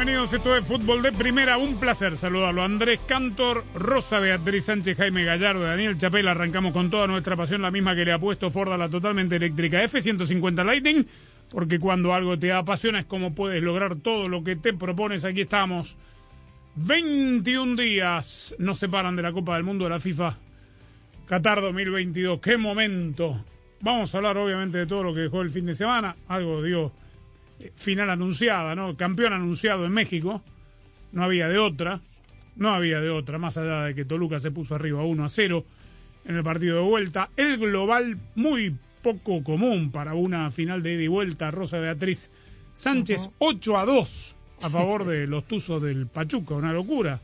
Bienvenidos. Esto es Fútbol de Primera. Un placer saludarlo. Andrés Cantor, Rosa Beatriz Sánchez, Jaime Gallardo, Daniel Chapel. Arrancamos con toda nuestra pasión, la misma que le ha puesto Ford a la totalmente eléctrica F-150 Lightning. Porque cuando algo te apasiona es como puedes lograr todo lo que te propones. Aquí estamos. 21 días nos separan de la Copa del Mundo de la FIFA Qatar 2022. ¡Qué momento! Vamos a hablar obviamente de todo lo que dejó el fin de semana. Algo, digo, final anunciada, ¿no? Campeón anunciado en México. No había de otra. No había de otra, más allá de que Toluca se puso arriba 1 a 0 en el partido de vuelta. El global muy poco común para una final de ida y vuelta. Rosa Beatriz Sánchez 8 a 2 a favor de los Tuzos del Pachuca. Una locura.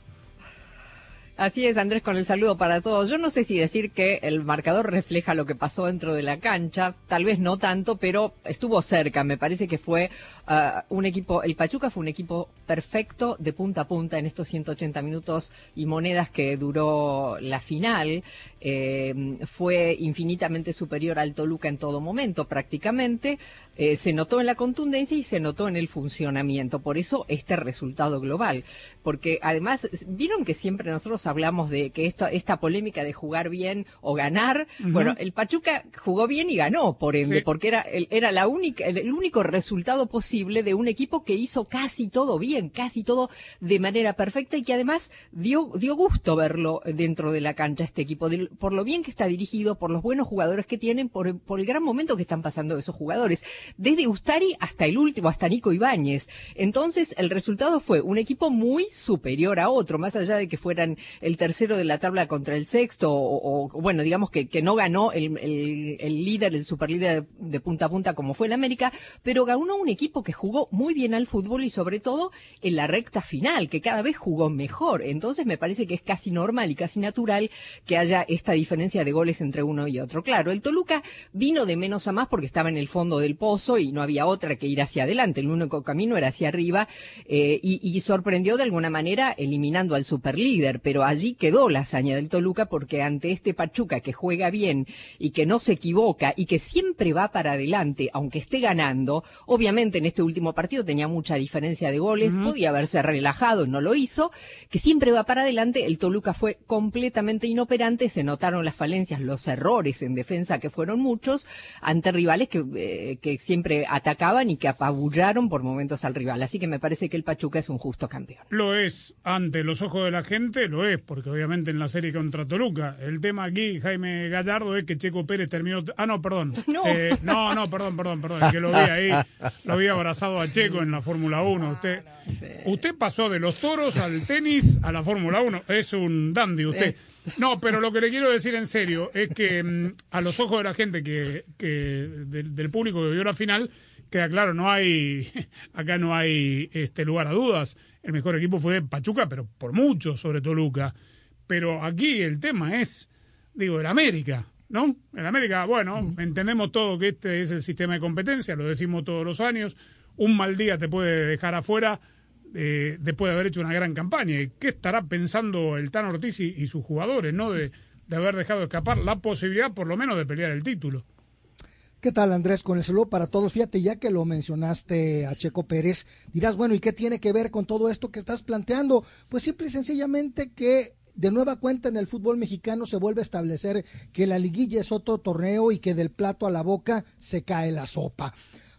Así es, Andrés, con el saludo para todos. Yo no sé si decir que el marcador refleja lo que pasó dentro de la cancha, tal vez no tanto, pero estuvo cerca. Me parece que fue uh, un equipo, el Pachuca fue un equipo perfecto de punta a punta en estos 180 minutos y monedas que duró la final. Eh, fue infinitamente superior al Toluca en todo momento, prácticamente. Eh, se notó en la contundencia y se notó en el funcionamiento. Por eso este resultado global. Porque además, vieron que siempre nosotros hablamos de que esta, esta polémica de jugar bien o ganar. Uh -huh. Bueno, el Pachuca jugó bien y ganó, por ende, sí. porque era, era la única, el, el, único resultado posible de un equipo que hizo casi todo bien, casi todo de manera perfecta y que además dio, dio gusto verlo dentro de la cancha este equipo, de, por lo bien que está dirigido, por los buenos jugadores que tienen, por, por el gran momento que están pasando esos jugadores. Desde Ustari hasta el último, hasta Nico Ibáñez. Entonces, el resultado fue un equipo muy superior a otro, más allá de que fueran el tercero de la tabla contra el sexto, o, bueno, digamos que, no ganó el líder, el superlíder de, de, punta a punta como fue el América, pero ganó un equipo que jugó muy bien al fútbol y sobre todo en la recta final, que cada vez jugó mejor. Entonces me parece que es casi normal y casi natural que haya esta diferencia de goles entre uno y otro. Claro, el Toluca vino de menos a más porque estaba en el fondo del pozo y no había otra que ir hacia adelante. El único camino era hacia arriba eh, y, y sorprendió de alguna manera eliminando al superlíder, pero allí quedó la hazaña del Toluca porque ante este Pachuca que juega bien y que no se equivoca y que siempre va para adelante, aunque esté ganando, obviamente en este último partido tenía mucha diferencia de goles, uh -huh. podía haberse relajado, no lo hizo, que siempre va para adelante, el Toluca fue completamente inoperante, se notaron las falencias, los errores en defensa que fueron muchos ante rivales que, eh, que siempre atacaban y que apabullaron por momentos al rival, así que me parece que el Pachuca es un justo campeón. Lo es, ante los ojos de la gente, lo es, porque obviamente en la serie contra Toluca. El tema aquí, Jaime Gallardo, es que Checo Pérez terminó. Ah, no, perdón. No, eh, no, no, perdón, perdón, perdón. Es que lo vi ahí, lo había abrazado a Checo en la Fórmula 1. Usted, usted pasó de los toros al tenis a la Fórmula 1. Es un dandy usted. No, pero lo que le quiero decir en serio es que mm, a los ojos de la gente que, que del, del público que vio la final, queda claro, no hay, acá no hay este lugar a dudas. El mejor equipo fue Pachuca, pero por mucho sobre Toluca. Pero aquí el tema es, digo, el América, ¿no? El América, bueno, entendemos todo que este es el sistema de competencia, lo decimos todos los años. Un mal día te puede dejar afuera eh, después de haber hecho una gran campaña. ¿Qué estará pensando el Tan Ortiz y, sus jugadores, ¿no? De, de haber dejado escapar la posibilidad, por lo menos, de pelear el título. ¿Qué tal Andrés? Con el saludo para todos. Fíjate, ya que lo mencionaste a Checo Pérez, dirás, bueno, ¿y qué tiene que ver con todo esto que estás planteando? Pues simple y sencillamente que de nueva cuenta en el fútbol mexicano se vuelve a establecer que la liguilla es otro torneo y que del plato a la boca se cae la sopa.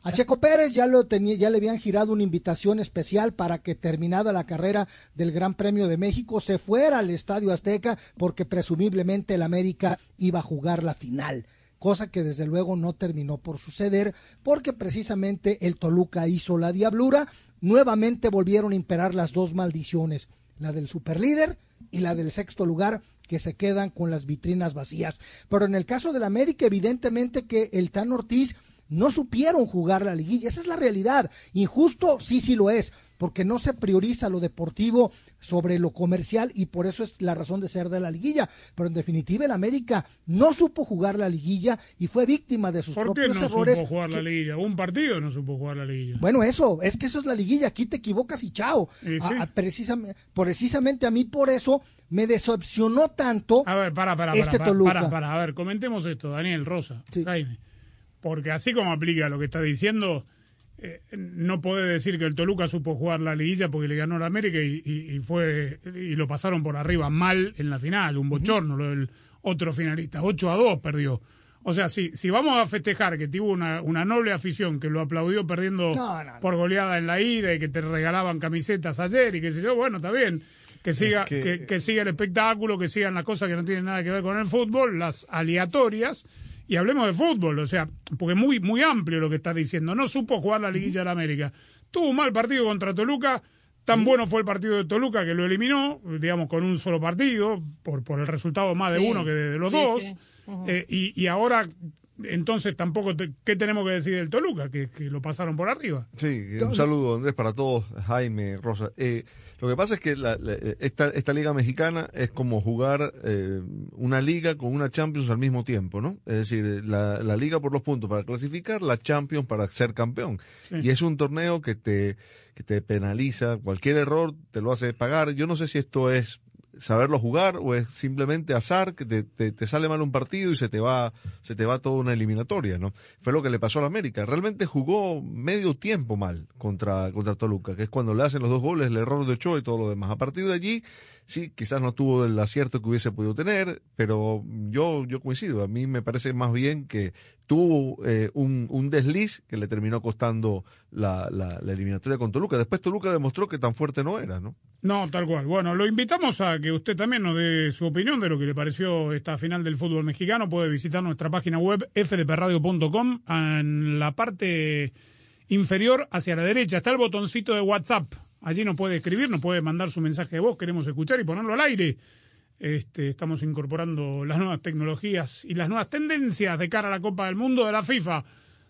A Checo Pérez ya lo tenía, ya le habían girado una invitación especial para que terminada la carrera del Gran Premio de México se fuera al Estadio Azteca porque presumiblemente el América iba a jugar la final cosa que desde luego no terminó por suceder porque precisamente el Toluca hizo la diablura, nuevamente volvieron a imperar las dos maldiciones, la del superlíder y la del sexto lugar que se quedan con las vitrinas vacías. Pero en el caso del América, evidentemente que el Tan Ortiz no supieron jugar la liguilla. Esa es la realidad. Injusto, sí, sí lo es, porque no se prioriza lo deportivo sobre lo comercial y por eso es la razón de ser de la liguilla. Pero en definitiva, el América no supo jugar la liguilla y fue víctima de sus ¿Por qué propios no errores. supo jugar la liguilla? Un partido no supo jugar la liguilla. bueno, eso, es que eso es la liguilla, aquí te equivocas y chao. Y A- sí. a- precisame- precisamente a mí por eso me decepcionó tanto A ver, para, para, este para, Toluca. para, para, a ver, comentemos esto, Daniel Rosa, Sí. Jaime. Porque así como aplica lo que está diciendo, eh, no puede decir que el Toluca supo jugar la liguilla porque le ganó la América y, y- y fue y lo pasaron por arriba mal en la final, un bochorno lo del otro finalista, 8 a 2 perdió. O sea, si, si vamos a festejar que tuvo una, una noble afición que lo aplaudió perdiendo No, no, no. por goleada en la ida y que te regalaban camisetas ayer y qué sé yo, bueno, está bien. Que siga, que- que, que siga el espectáculo, que sigan las cosas que no tienen nada que ver con el fútbol, las aleatorias, y hablemos de fútbol, o sea, porque es muy, muy amplio lo que está diciendo. No supo jugar la liguilla de la América. Tuvo un mal partido contra Toluca, tan bueno fue el partido de Toluca que lo eliminó, digamos, con un solo partido, por, por el resultado más de Sí. uno que de, de los Sí, dos. sí. Eh, y, y ahora, entonces tampoco, te- ¿qué tenemos que decir del Toluca? Que, que lo pasaron por arriba. Sí, un saludo Andrés para todos, Jaime, Rosa. Eh, lo que pasa es que la- la- esta, esta liga mexicana es como jugar eh, una liga con una Champions al mismo tiempo, ¿no? Es decir, la, la liga por los puntos para clasificar, la Champions para ser campeón. Sí. Y es un torneo que te, que te penaliza, cualquier error te lo hace pagar. Yo no sé si esto es saberlo jugar o es simplemente azar que te, te, te sale mal un partido y se te va se te va toda una eliminatoria no fue lo que le pasó a la América. Realmente jugó medio tiempo mal contra contra Toluca que es cuando le hacen los dos goles el error de Ochoa y todo lo demás. A partir de allí sí quizás no tuvo el acierto que hubiese podido tener pero yo yo coincido a mí me parece más bien que tuvo eh, un, un desliz que le terminó costando la, la, la eliminatoria con Toluca después Toluca demostró que tan fuerte no era no No, tal cual. Bueno, lo invitamos a que usted también nos dé su opinión de lo que le pareció esta final del fútbol mexicano. Puede visitar nuestra página web fdpradio.com. En la parte inferior hacia la derecha está el botoncito de WhatsApp. Allí nos puede escribir, nos puede mandar su mensaje de voz. Queremos escuchar y ponerlo al aire. Este, estamos incorporando las nuevas tecnologías y las nuevas tendencias de cara a la Copa del Mundo de la FIFA.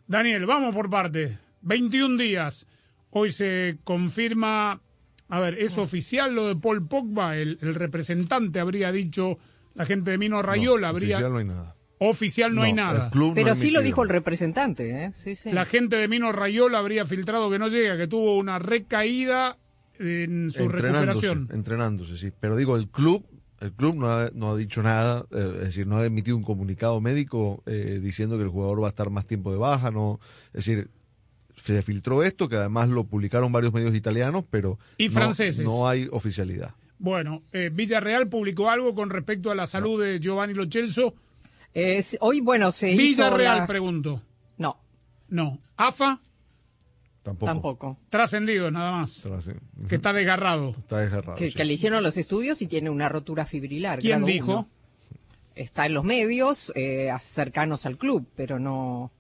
Daniel, vamos por parte. 21 días. Hoy se confirma, a ver, ¿es oficial lo de Paul Pogba? El, el representante habría dicho, la gente de Mino Rayola No, habría... oficial no hay nada Oficial no hay nada. no Pero sí lo dijo el representante, ¿eh? Sí, sí. La gente de Mino Rayola habría filtrado que no llega, que tuvo una recaída en su entrenándose, recuperación. entrenándose, sí. Pero digo, el club, el club no ha, no ha dicho nada, eh, es decir, no ha emitido un comunicado médico eh, diciendo que el jugador va a estar más tiempo de baja, no, es decir, se filtró esto, que además lo publicaron varios medios italianos, pero Y no- franceses. no hay oficialidad. Bueno, eh, Villarreal publicó algo con respecto a la salud de Giovanni Lo Celso. Es- hoy, bueno, se hizo Villarreal, la- pregunto. No, No. AFA, Tampoco. tampoco. trascendido nada más. Que está desgarrado. Está desgarrado, Que, sí. que le hicieron los estudios y tiene una rotura fibrilar. ¿Quién grado dijo? uno. Está en los medios, eh, cercanos al club, pero no.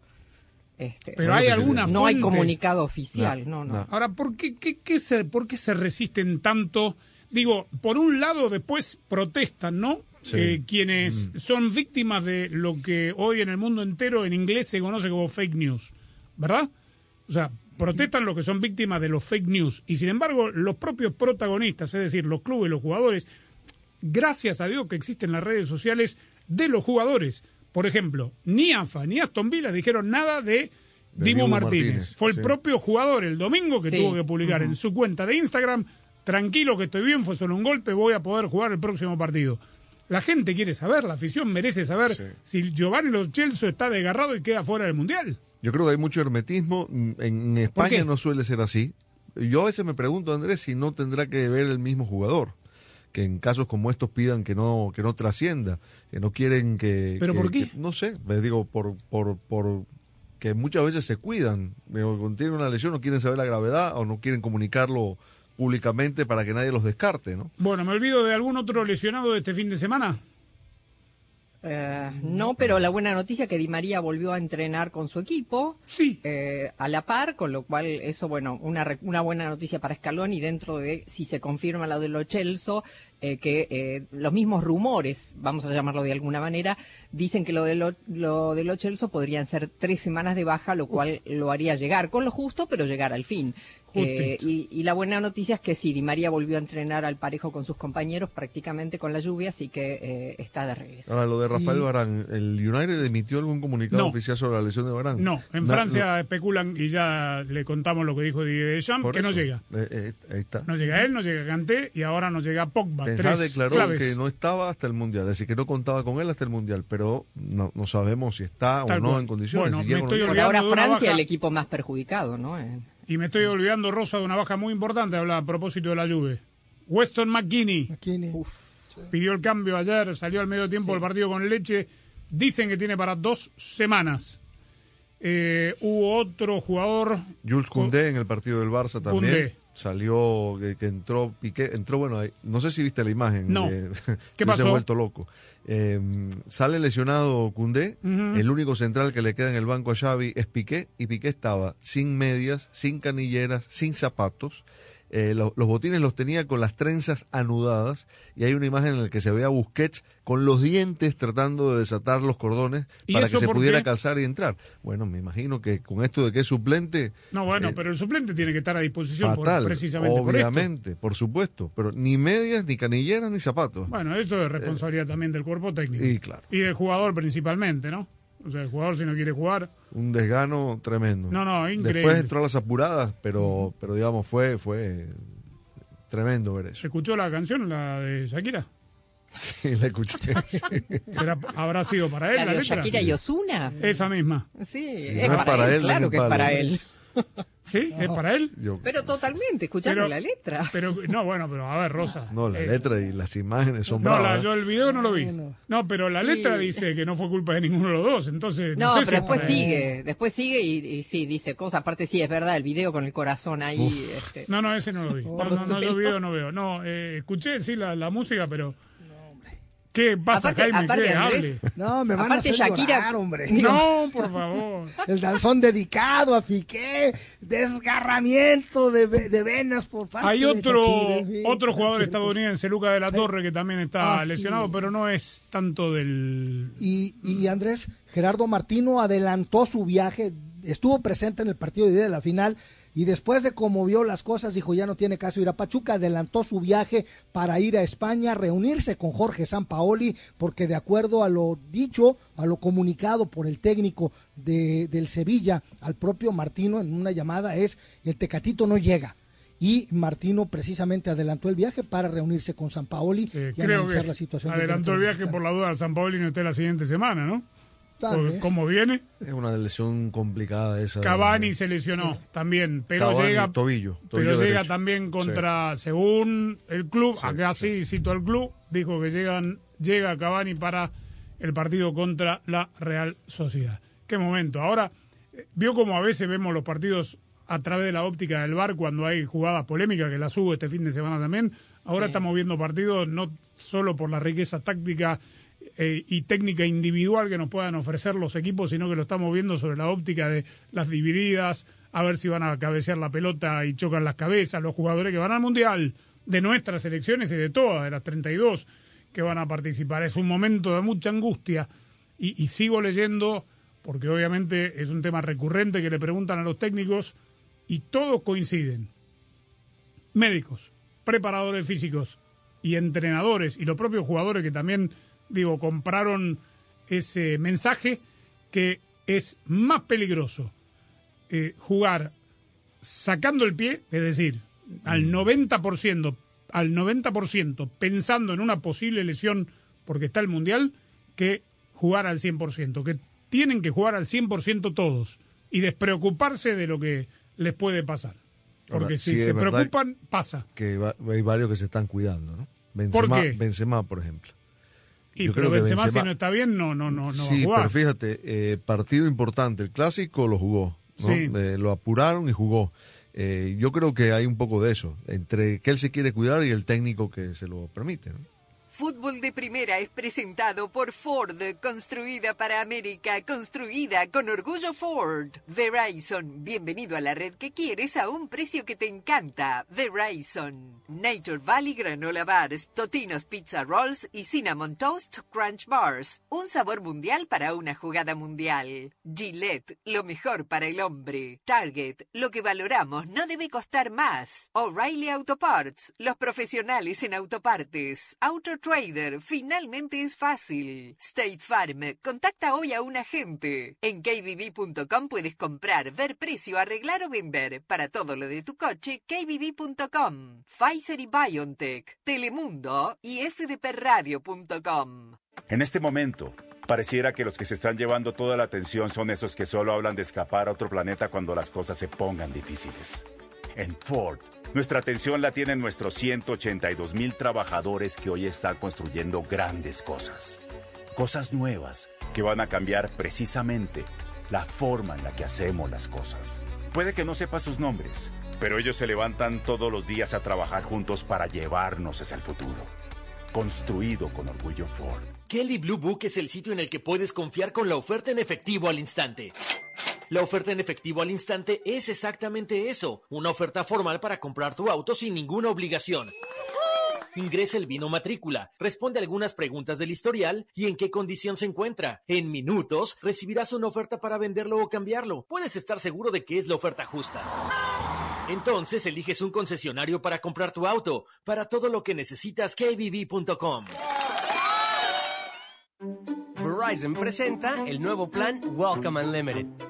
Este, Pero hay alguna no hay comunicado oficial, no, no. no. Ahora, ¿por qué, qué- qué se, ¿por qué se resisten tanto? Digo, por un lado después protestan, ¿no? Sí. Eh, quienes son víctimas de lo que hoy en el mundo entero en inglés se conoce como fake news, ¿verdad? O sea, protestan los que son víctimas de los fake news. Y sin embargo, los propios protagonistas, es decir, los clubes, los jugadores, gracias a Dios que existen las redes sociales de los jugadores. Por ejemplo, ni AFA ni Aston Villa dijeron nada de De Dibu Martínez. Martínez, Fue el propio jugador el domingo que Sí. tuvo que publicar en su cuenta de Instagram, tranquilo que estoy bien, fue solo un golpe, voy a poder jugar el próximo partido. La gente quiere saber, la afición merece saber Sí. si Giovanni Lo Celso está desgarrado y queda fuera del Mundial. Yo creo que hay mucho hermetismo. En, en? España no suele ser así. Yo a veces me pregunto, Andrés, si no tendrá que ver el mismo jugador. Que en casos como estos pidan que no que no trascienda, que no quieren que... ¿Pero que- por qué? que- no sé, les digo, por, por, por que muchas veces se cuidan. Cuando tienen una lesión no quieren saber la gravedad o no quieren comunicarlo públicamente para que nadie los descarte, ¿no? Bueno, me olvido de algún otro lesionado de este fin de semana. Eh, no, pero la buena noticia es que Di María volvió a entrenar con su equipo Sí. eh, a la par, con lo cual eso, bueno, una, re- una buena noticia para Scaloni dentro de si se confirma lo de Lo Celso, eh, que eh, los mismos rumores, vamos a llamarlo de alguna manera, dicen que lo de Lo, lo de Lo Celso podrían ser tres semanas de baja, lo cual lo haría llegar con lo justo, pero llegar al fin. Eh, y, y la buena noticia es que sí, Di María volvió a entrenar al parejo con sus compañeros, prácticamente con la lluvia, así que eh, está de regreso. Ahora, lo de Rafael Y- Barán, ¿el United emitió algún comunicado No. oficial sobre la lesión de Barán? No, en Na- Francia especulan y ya le contamos lo que dijo Didier Deschamps, por que no eso. llega. Eh, eh, ahí está. No llega él, no llega Kanté y ahora no llega Pogba. Ten Tres declaró claves. que no estaba hasta el Mundial, es decir, que no contaba con él hasta el Mundial, pero no, no sabemos si está Tal o no cual. en condiciones. Bueno, si me no estoy. Por ahora Francia, baja. el equipo más perjudicado, ¿no? Eh, Y me estoy olvidando, Rosa, de una baja muy importante, a propósito de la Juve. Weston McKinney McKinney. pidió el cambio ayer, salió al medio tiempo del partido con leche. Dicen que tiene para dos semanas. Eh, hubo otro jugador. Jules Koundé en el partido del Barça también. Koundé. Salió, que, que entró, Piqué, entró, bueno, ahí- no sé si viste la imagen. No. eh, ¿Qué yo se he pasó? vuelto loco. Eh, sale lesionado Ujú. el único central que le queda en el banco a Xavi es Piqué, y Piqué estaba sin medias, sin canilleras, sin zapatos. Eh, lo- los botines los tenía con las trenzas anudadas y hay una imagen en la que se ve a Busquets con los dientes tratando de desatar los cordones ¿Y para que se pudiera qué? calzar y entrar. Bueno, me imagino que con esto de que es suplente, No, bueno, Eh, pero el suplente tiene que estar a disposición por- precisamente por esto. obviamente, por supuesto, pero ni medias, ni canilleras, ni zapatos. Bueno, eso es responsabilidad también del cuerpo técnico. y claro, Y del jugador principalmente, ¿no? O sea, el jugador si no quiere jugar. un desgano tremendo. No, no, increíble. Después entró a las apuradas, pero, pero digamos, fue, fue tremendo ver eso. ¿Se escuchó la canción, la de Shakira? Sí, la escuché. sí. ¿Será- ¿Habrá sido para él la la, de letra? Shakira y Osuna. Esa misma. Sí, Sí, es no es para, él, él, claro que es para él. ¿Sí? ¿Es para él? Yo- Pero totalmente, escuchando la letra. Pero, no, bueno, pero a ver, Rosa. no, la Eh, letra y las imágenes son No, la- bravas. yo el video no lo vi. No, pero la Sí. letra dice que no fue culpa de ninguno de los dos, entonces... No, sé pero si- después sigue, después sigue y, y sí, dice cosas. Aparte sí, es verdad, el video con el corazón ahí. Este, No, no, ese no lo vi. No, Por no, no, yo video no veo. No, eh, escuché, sí, la, la música, pero... ¿Qué pasa, Aparte- Jaime? aparte, ¿Qué? Andrés, Hable. No, me van Aparte, a hacer Shakira- llorar, hombre. No, por favor. El danzón dedicado a Piqué, desgarramiento de, de venas por parte Hay de otro Shakira, en fin, otro jugador estadounidense, Luca de la Torre, que también está Ah, sí. lesionado, pero no es tanto del... Y, y Andrés, Gerardo Martino adelantó su viaje, estuvo presente en el partido de ida de la final y después de cómo vio las cosas dijo ya no tiene caso ir a Pachuca, adelantó su viaje para ir a España, reunirse con Jorge Sampaoli, porque de acuerdo a lo dicho, a lo comunicado por el técnico de, del Sevilla al propio Martino en una llamada es el Tecatito no llega. Y Martino precisamente adelantó el viaje para reunirse con Sampaoli eh, y analizar la situación. adelantó el viaje por la duda San Paolo y no esté la siguiente semana, ¿no? Por vez. cómo viene. Es una lesión complicada esa. de- Cavani se lesionó también, pero Cavani, llega tobillo, tobillo pero llega también contra, según el club, Sí, acá sí cito al club, dijo que llegan llega Cavani para el partido contra la Real Sociedad. Qué momento. Ahora eh, vio como a veces vemos los partidos a través de la óptica del bar cuando hay jugadas polémicas que las hubo este fin de semana también. Ahora Sí. estamos viendo partidos no solo por la riqueza táctica eh, y técnica individual que nos puedan ofrecer los equipos, sino que lo estamos viendo sobre la óptica de las divididas, a ver si van a cabecear la pelota y chocan las cabezas, los jugadores que van al Mundial, de nuestras selecciones y de todas, de las 32 que van a participar. Es un momento de mucha angustia y, y sigo leyendo, porque obviamente es un tema recurrente que le preguntan a los técnicos y todos coinciden. Médicos, preparadores físicos y entrenadores y los propios jugadores que también, digo, compraron ese mensaje que es más peligroso eh, jugar sacando el pie, es decir, al 90%, al 90% pensando en una posible lesión porque está el Mundial, que jugar al 100%, que tienen que jugar al 100% todos y despreocuparse de lo que les puede pasar. Porque Ahora, si sí, se preocupan, pasa. Que va- hay varios que se están cuidando, ¿no? Benzema, qué? Benzema, por ejemplo. Y Yo pero creo que Benzema, si no está bien, no, no, no, no sí, va a jugar. pero fíjate, eh, partido importante. El clásico lo jugó, ¿no? Sí. Eh, lo apuraron y jugó. Eh, yo creo que hay un poco de eso, entre que él se quiere cuidar y el técnico que se lo permite, ¿no? Fútbol de Primera es presentado por Ford, construida para América, construida con orgullo Ford. Verizon, bienvenido a la red que quieres a un precio que te encanta. Verizon. Nature Valley Granola Bars, Totinos Pizza Rolls y Cinnamon Toast Crunch Bars. Un sabor mundial para una jugada mundial. Gillette, lo mejor para el hombre. Target, lo que valoramos no debe costar más. O'Reilly Auto Parts, los profesionales en autopartes. Auto Trader, finalmente es fácil. State Farm, contacta hoy a un agente. En kbb.com puedes comprar, ver precio, arreglar o vender. Para todo lo de tu coche, kbb.com. Pfizer y BioNTech, Telemundo y fdpradio.com. En este momento, pareciera que los que se están llevando toda la atención son esos que solo hablan de escapar a otro planeta cuando las cosas se pongan difíciles. En Ford, nuestra atención la tienen nuestros 182 mil trabajadores que hoy están construyendo grandes cosas. Cosas nuevas que van a cambiar precisamente la forma en la que hacemos las cosas. Puede que no sepa sus nombres, pero ellos se levantan todos los días a trabajar juntos para llevarnos hacia el futuro. Construido con orgullo Ford. Kelly Blue Book es el sitio en el que puedes confiar con la oferta en efectivo al instante. La oferta en efectivo al instante es exactamente eso, una oferta formal para comprar tu auto sin ninguna obligación. Ingresa el vino matrícula, responde algunas preguntas del historial y en qué condición se encuentra. En minutos recibirás una oferta para venderlo o cambiarlo. Puedes estar seguro de que es la oferta justa. Entonces eliges un concesionario para comprar tu auto. Para todo lo que necesitas, kbb.com. Verizon presenta el nuevo plan Welcome Unlimited.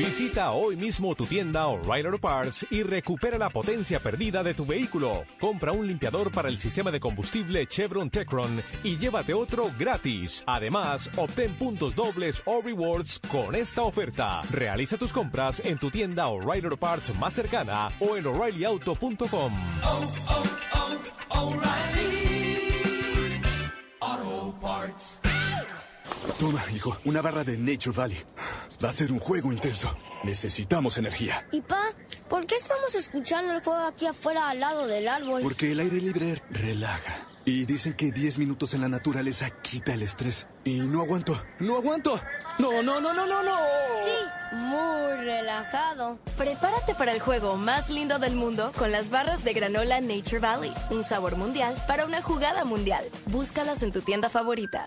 Visita hoy mismo tu tienda O'Reilly Auto Parts y recupera la potencia perdida de tu vehículo. Compra un limpiador para el sistema de combustible Chevron Techron y llévate otro gratis. Además, obtén puntos dobles o rewards con esta oferta. Realiza tus compras en tu tienda O'Reilly Auto Parts más cercana o en o'ReillyAuto.com. Toma, hijo, una barra de Nature Valley. Va a ser un juego intenso. Necesitamos energía. ¿Y pa? ¿Por qué estamos escuchando el fuego aquí afuera al lado del árbol? Porque el aire libre relaja. Y dicen que 10 minutos en la naturaleza quita el estrés. Y no aguanto, no aguanto. No, no, no, no, no, no. Sí, muy relajado. Prepárate para el juego más lindo del mundo con las barras de granola Nature Valley. Un sabor mundial para una jugada mundial. Búscalas en tu tienda favorita.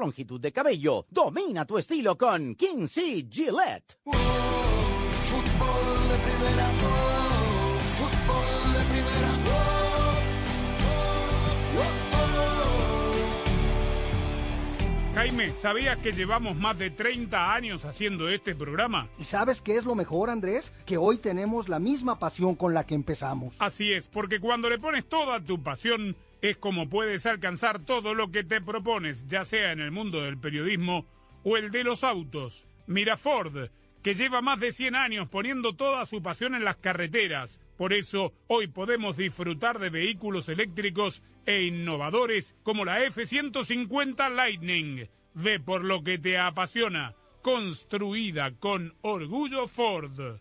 longitud de cabello. Domina tu estilo con King C. Gillette. Fútbol de primera, fútbol de primera, oh, Jaime, ¿sabías que llevamos más de 30 años haciendo este programa? ¿Y sabes qué es lo mejor, Andrés? Que hoy tenemos la misma pasión con la que empezamos. Así es, porque cuando le pones toda tu pasión, es como puedes alcanzar todo lo que te propones, ya sea en el mundo del periodismo o el de los autos. Mira Ford, que lleva más de 100 años poniendo toda su pasión en las carreteras. Por eso, hoy podemos disfrutar de vehículos eléctricos e innovadores como la F-150 Lightning. Ve por lo que te apasiona. Construida con orgullo Ford.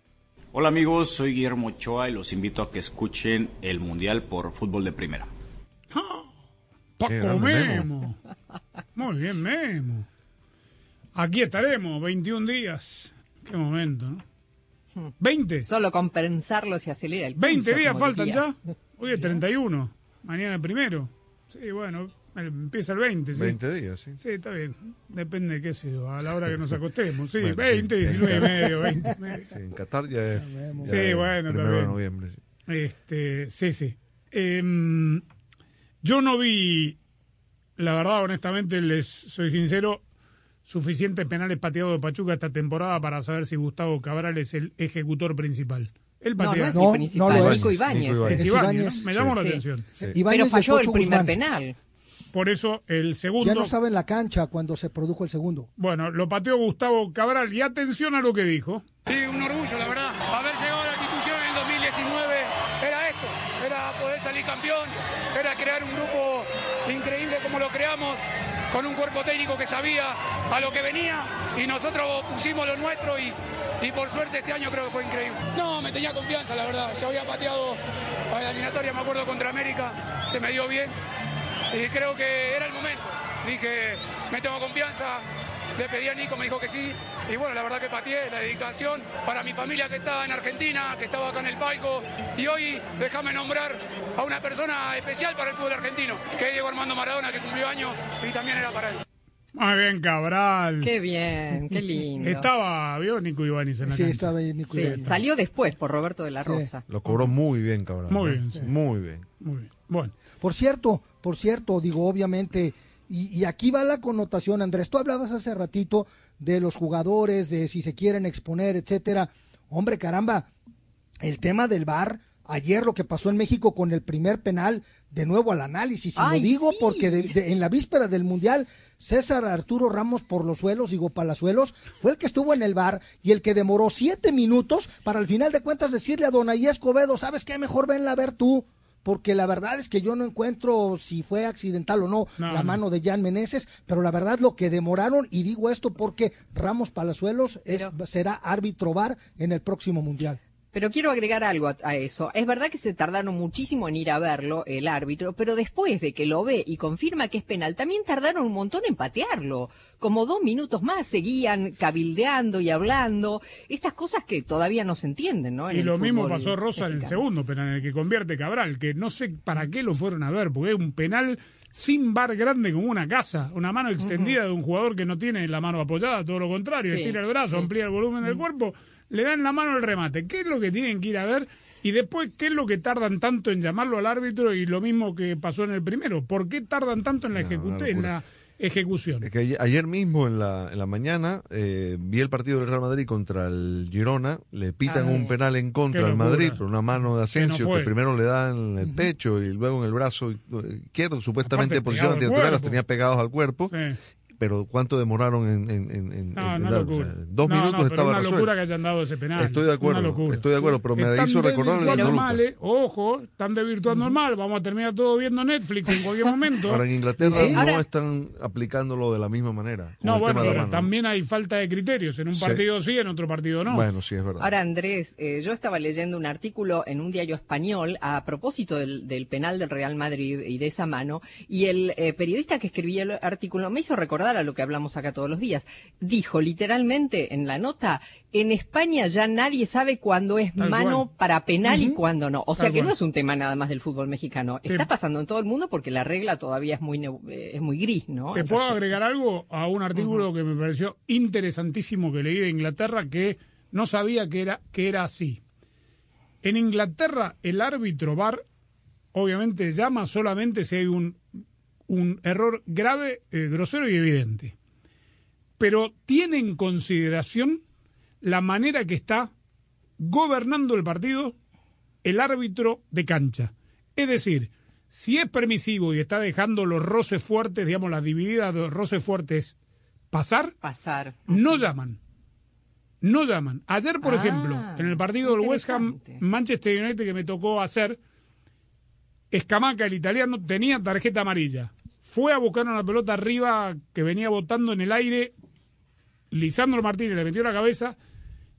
Hola amigos, soy Guillermo Ochoa y los invito a que escuchen el Mundial por Fútbol de Primera. Paco grande Memo. Muy bien, Memo. Aquí estaremos, 21 días. Qué momento, ¿no? 20. Solo con pensarlo se acelera el 20 pulso, días faltan diría. ya. Hoy es 31. Mañana el primero. Sí, bueno, empieza el 20. Sí. 20 días, sí. Sí, está bien. Depende de qué sé yo, a la hora que nos acostemos. Sí, Bueno, 20, sí. 19 y medio, 20 y medio. Sí, en Qatar ya es. Sí, ya es bueno, primero de también. noviembre. sí. Este, sí, sí. Em, yo no vi, la verdad, honestamente, les soy sincero, suficientes penales pateados de Pachuca esta temporada para saber si Gustavo Cabral es el ejecutor principal. Él No, patea. no es el principal, Nico Ibáñez. Es Es Ibáñez, Ibáñez. ¿no? Me llamó la Sí. atención. Sí. Pero falló el primer Guzmán. penal. Por eso el segundo... Ya no estaba en la cancha cuando se produjo el segundo. Bueno, lo pateó Gustavo Cabral y atención a lo que dijo. Sí, un orgullo, la verdad. Con un cuerpo técnico que sabía a lo que venía y nosotros pusimos lo nuestro y, y por suerte este año creo que fue increíble. No, me tenía confianza, la verdad. Ya había pateado a la eliminatoria, me acuerdo, contra América, se me dio bien y creo que era el momento. Dije, me tengo confianza, le pedí a Nico, me dijo que sí. Y bueno, la verdad que pateé la dedicación para mi familia que estaba en Argentina, que estaba acá en el palco. Y hoy déjame nombrar a una persona especial para el fútbol argentino, que es Diego Armando Maradona, que cumplió años y también era para él. Muy bien, Cabral. Qué bien, qué lindo. Estaba, vio Nico Ibáñez en la Sí, cancha. estaba ahí Nico Sí, salió después por Roberto de la Rosa. Lo cobró muy bien, cabrón. Muy ¿eh? bien, sí. Muy bien. Muy bien. Bueno. Por cierto, por cierto, digo, obviamente, y, y aquí va la connotación, Andrés, tú hablabas hace ratito de los jugadores, de si se quieren exponer, etcétera. Hombre, caramba, el tema del VAR, ayer lo que pasó en México con el primer penal, de nuevo al análisis, y Ay, lo digo sí. porque de- de- en la víspera del Mundial, César Arturo Ramos por los suelos, digo Palazuelos, fue el que estuvo en el bar y el que demoró siete minutos para al final de cuentas decirle a Donaí Escobedo, ¿sabes qué? Mejor venla a ver tú porque la verdad es que yo no encuentro si fue accidental o no, No, la no. mano de Jan Meneses, pero la verdad lo que demoraron, y digo esto porque Ramos Palazuelos es, será árbitro VAR en el próximo Mundial. Pero quiero agregar algo a, a eso. Es verdad que se tardaron muchísimo en ir a verlo, el árbitro, pero después de que lo ve y confirma que es penal, también tardaron un montón en patearlo. Como dos minutos más seguían cabildeando y hablando. Estas cosas que todavía no se entienden, ¿no? En Y lo mismo pasó Rosa en el segundo penal, en el que convierte Cabral, que no sé para qué lo fueron a ver, porque es un penal sin bar grande como una casa, una mano extendida de un jugador que no tiene la mano apoyada, todo lo contrario, Sí, estira el brazo, sí. amplía el volumen del cuerpo, le dan la mano el remate. ¿Qué es lo que tienen que ir a ver? Y después, ¿qué es lo que tardan tanto en llamarlo al árbitro? Y lo mismo que pasó en el primero. ¿Por qué tardan tanto en la, en la ejecución? Es que ayer, ayer mismo en la, en la mañana eh, vi el partido del Real Madrid contra el Girona, le pitan Ah, un penal en contra al. Madrid por una mano de Que no Asensio que, primero le da en el pecho y luego en el brazo izquierdo, supuestamente Aparte, en posición pegado al antinatura, los tenía pegados al cuerpo. Sí. Pero ¿cuánto demoraron en, en, en- en- No, en una dar? locura. O sea, dos No, minutos no, pero estaba una resuelto. locura que hayan dado ese penal. Estoy de acuerdo, estoy de acuerdo, pero me Están hizo recordar el desvirtuando grupo. mal, eh. Ojo, están desvirtuando el mal. Vamos a terminar todo viendo Netflix en cualquier momento. Ahora en Inglaterra Sí. no Ahora- están aplicándolo de la misma manera. No, bueno, de pero también hay falta de criterios. En un Sí. partido sí, en otro partido no. Bueno, sí, es verdad. Ahora, Andrés, eh, yo estaba leyendo un artículo en un diario español a propósito del, del penal del Real Madrid y de esa mano, y el eh, periodista que escribía el artículo me hizo recordar a lo que hablamos acá todos los días. Dijo literalmente en la nota, en España ya nadie sabe cuándo es Tal mano cual. para penal y cuándo no. O Tal sea que cual. no es un tema nada más del fútbol mexicano. Está pasando en todo el mundo porque la regla todavía es muy, eh, es muy gris, ¿no? ¿Te puedo agregar algo a un artículo que me pareció interesantísimo que leí de Inglaterra que no sabía que era, que era así? En Inglaterra, el árbitro VAR obviamente llama solamente si hay un, un error grave, eh, grosero y evidente. pero tiene en consideración la manera que está gobernando el partido el árbitro de cancha. Es decir, si es permisivo y está dejando los roces fuertes, digamos, las divididas de los roces fuertes pasar, pasar. no llaman. No llaman. Ayer, por Ah, ejemplo, en el partido del West Ham Manchester United que me tocó hacer, Escamaca, el italiano, tenía tarjeta amarilla. Fue a buscar una pelota arriba que venía botando en el aire. Lisandro Martínez le metió la cabeza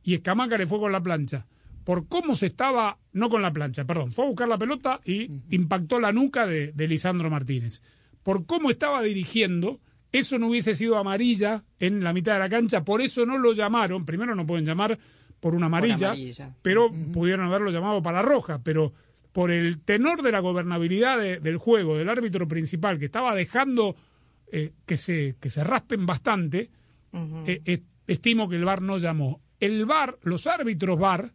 y Escamaca le fue con la plancha. Por cómo se estaba, no con la plancha, perdón, fue a buscar la pelota y impactó la nuca de, de Lisandro Martínez. Por cómo estaba dirigiendo, eso no hubiese sido amarilla en la mitad de la cancha, por eso no lo llamaron. Primero no pueden llamar por una amarilla, amarilla. pero pudieron haberlo llamado para roja, pero por el tenor de la gobernabilidad de- del juego, del árbitro principal, que estaba dejando eh, que, se, que se raspen bastante, eh, estimo que el VAR no llamó. El VAR, los árbitros VAR,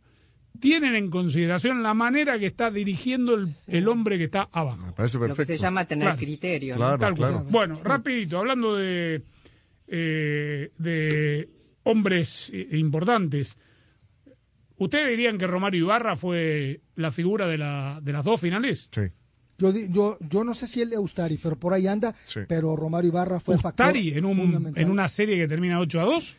tienen en consideración la manera que está dirigiendo el, el hombre que está abajo. parece Lo que se llama tener Claro. criterio. ¿no? Claro, Tal cual. claro. Bueno, rapidito, hablando de, eh, de hombres eh, importantes, ¿ustedes dirían que Romario Ibarra fue la figura de, la, de las dos finales? Sí. Yo, di- yo, yo no sé si el de Ustari, pero por ahí anda. Sí. Pero Romario Ibarra fue factor Ustari en, un, fundamental. en una serie que termina 8 a 2.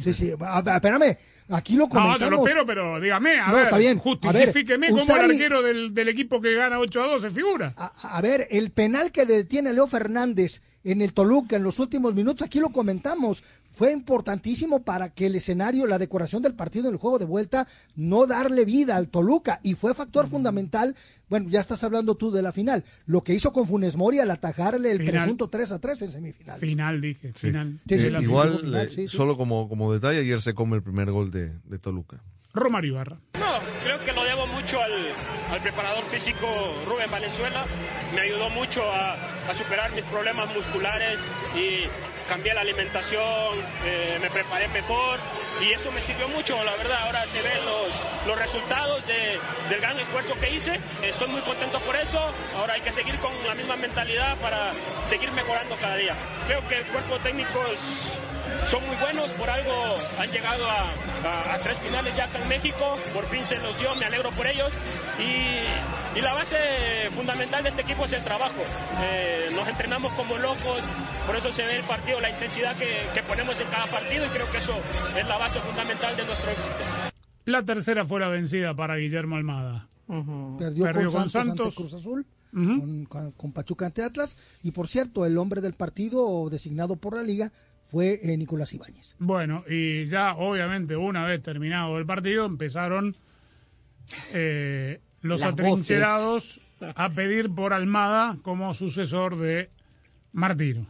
Sí, sí. A- a- espérame, aquí lo No, comentamos. te lo espero, pero dígame, a No, ver, está bien. justifíqueme A ver, cómo el arquero del, del equipo que gana 8 a 2 se figura. A ver, el penal que detiene a Leo Fernández en el Toluca en los últimos minutos, aquí lo comentamos, fue importantísimo para que el escenario, la decoración del partido en el juego de vuelta, no darle vida al Toluca y fue factor fundamental. Bueno, ya estás hablando tú de la final, lo que hizo con Funes Mori al atajarle el Final. presunto 3 a 3 en semifinal. Final, dije, final. Sí, sí, Eh, la igual, final, eh, sí, sí. solo como, como detalle, ayer se come el primer gol de, de Toluca. Romario Ibarra. No, creo que lo debo mucho al, preparador físico Rubén Valenzuela. Me ayudó mucho a, superar mis problemas musculares y cambié la alimentación, eh, me preparé mejor y eso me sirvió mucho, la verdad. Ahora se ven los, los resultados de- del gran esfuerzo que hice. Estoy muy contento por eso. Ahora hay que seguir con la misma mentalidad para seguir mejorando cada día. Creo que el cuerpo técnico es- son muy buenos, por algo han llegado a, a- a tres finales ya acá en México, por fin se los dio, me alegro por ellos. Y, y la base fundamental de este equipo es el trabajo. Eh, nos entrenamos como locos, por eso se ve el partido, la intensidad que, que ponemos en cada partido y creo que eso es la base fundamental de nuestro éxito. La tercera fue la vencida para Guillermo Almada. Perdió, Perdió con, con Santos, Santos. ante Cruz Azul, con, con- con Pachuca ante Atlas. Y por cierto, el hombre del partido designado por la liga fue eh, Nicolás Ibáñez. Bueno, y ya obviamente una vez terminado el partido empezaron eh, los Las atrincherados a pedir por Almada como sucesor de Martino.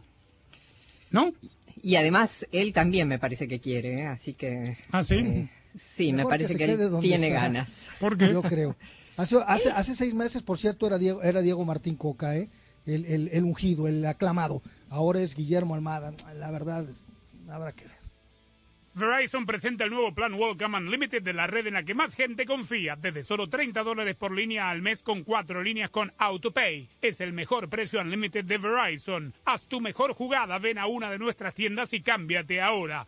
¿No? Y además, él también me parece que quiere, ¿eh? así que... ¿Ah, sí? eh, sí, me parece que, él tiene está. ganas. ¿Por qué? Yo creo. Hace, hace, hace seis meses, por cierto, era Diego, era Diego Martín Coca, ¿eh? el, el, el ungido, el aclamado. Ahora es Guillermo Almada. La verdad, habrá que ver. Verizon presenta el nuevo plan Welcome Unlimited de la red en la que más gente confía. Desde solo 30 dólares por línea al mes con cuatro líneas con AutoPay. Es el mejor precio Unlimited de Verizon. Haz tu mejor jugada, ven a una de nuestras tiendas y cámbiate ahora.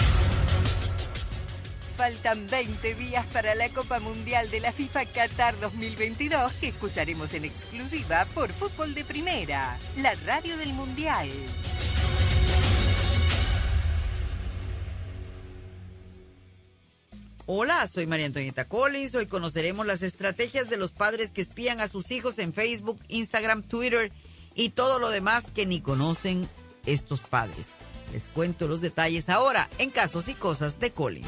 Faltan 20 días para la Copa Mundial de la FIFA Qatar 2022 que escucharemos en exclusiva por Fútbol de Primera, la radio del Mundial. Hola, soy María Antonieta Collins. Hoy conoceremos las estrategias de los padres que espían a sus hijos en Facebook, Instagram, Twitter y todo lo demás que ni conocen estos padres. Les cuento los detalles ahora en Casos y Cosas de Collins.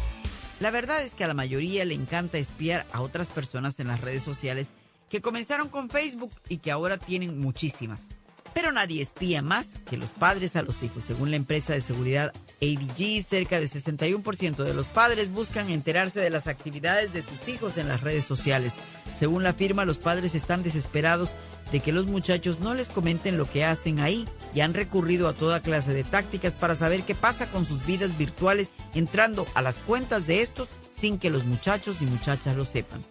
La verdad es que a la mayoría le encanta espiar a otras personas en las redes sociales que comenzaron con Facebook y que ahora tienen muchísimas. Pero nadie espía más que los padres a los hijos. Según la empresa de seguridad ADG, cerca del 61% de los padres buscan enterarse de las actividades de sus hijos en las redes sociales. Según la firma, los padres están desesperados de que los muchachos no les comenten lo que hacen ahí y han recurrido a toda clase de tácticas para saber qué pasa con sus vidas virtuales entrando a las cuentas de estos sin que los muchachos ni muchachas lo sepan.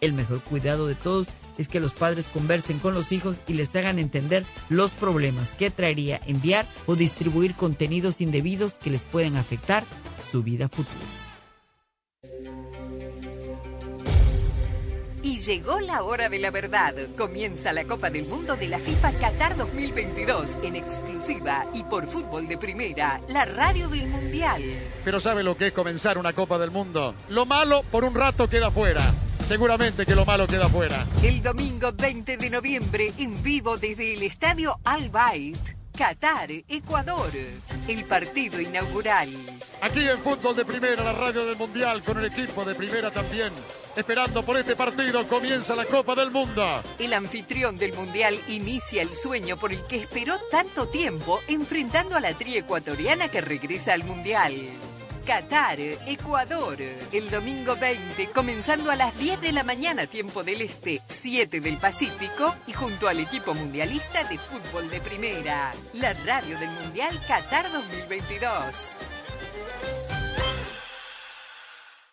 El mejor cuidado de todos es que los padres conversen con los hijos y les hagan entender los problemas que traería enviar o distribuir contenidos indebidos que les pueden afectar su vida futura. Llegó la hora de la verdad. Comienza la Copa del Mundo de la FIFA Qatar 2022 en exclusiva y por fútbol de primera, la radio del Mundial. Pero ¿sabe lo que es comenzar una Copa del Mundo? Lo malo por un rato queda fuera. Seguramente que lo malo queda fuera. El domingo 20 de noviembre en vivo desde el estadio Al Bayt, Qatar, Ecuador. El partido inaugural. Aquí en Fútbol de Primera, la radio del Mundial, con el equipo de Primera también. Esperando por este partido, comienza la Copa del Mundo. El anfitrión del Mundial inicia el sueño por el que esperó tanto tiempo, enfrentando a la tri ecuatoriana que regresa al Mundial. Qatar, Ecuador, el domingo 20, comenzando a las 10 de la mañana, tiempo del Este, 7 del Pacífico, y junto al equipo mundialista de fútbol de primera, la radio del Mundial Qatar 2022.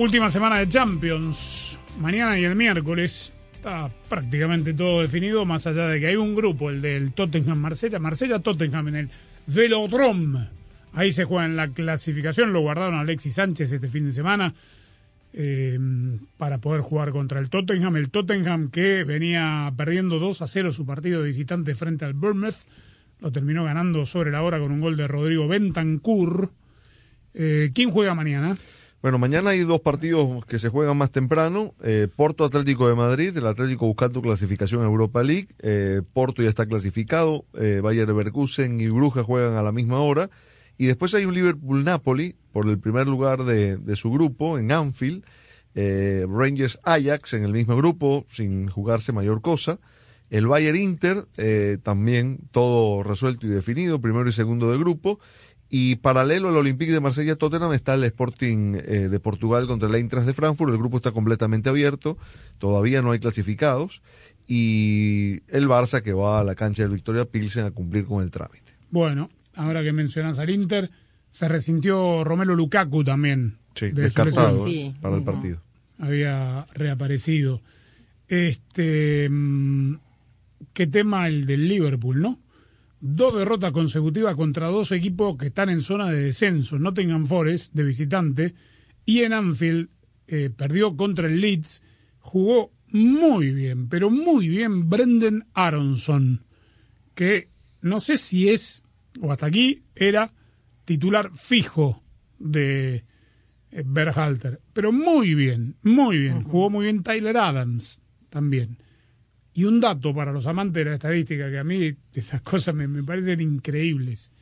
Última semana de Champions. Mañana y el miércoles está prácticamente todo definido, más allá de que hay un grupo, el del Tottenham-Marsella, Marsella-Tottenham en el Velodrome. Ahí se juega en la clasificación, lo guardaron Alexis Sánchez este fin de semana eh, para poder jugar contra el Tottenham. El Tottenham que venía perdiendo 2 a 0 su partido de visitante frente al Bournemouth, lo terminó ganando sobre la hora con un gol de Rodrigo Bentancur. Eh, ¿Quién juega mañana? Bueno, mañana hay dos partidos que se juegan más temprano. Eh, Porto Atlético de Madrid, el Atlético buscando clasificación a Europa League. Eh, Porto ya está clasificado. Eh, Bayer y Brujas juegan a la misma hora. Y después hay un Liverpool-Napoli por el primer lugar de, de su grupo en Anfield. Eh, Rangers Ajax en el mismo grupo sin jugarse mayor cosa. El Bayer Inter eh, también todo resuelto y definido, primero y segundo de grupo. Y paralelo al Olympique de Marsella Tottenham está el Sporting eh, de Portugal contra el Eintracht de Frankfurt. El grupo está completamente abierto, todavía no hay clasificados. Y el Barça que va a la cancha del Victoria Pilsen a cumplir con el trámite. Bueno, ahora que mencionas al Inter, se resintió Romelo Lukaku también. Sí, de descartado para el partido. Había reaparecido. Este, mm, qué tema el del Liverpool, ¿no? Dos derrotas consecutivas contra dos equipos que están en zona de descenso. Nottingham Forest, de visitante, y en Anfield eh, perdió contra el Leeds. Jugó muy bien, pero muy bien Brendan Aronson, que no sé si es, o hasta aquí, era titular fijo de eh, Berhalter. Pero muy bien, muy bien. Jugó muy bien Tyler Adams también. Y un dato para los amantes de la estadística, que a mí esas cosas me, me parecen increíbles.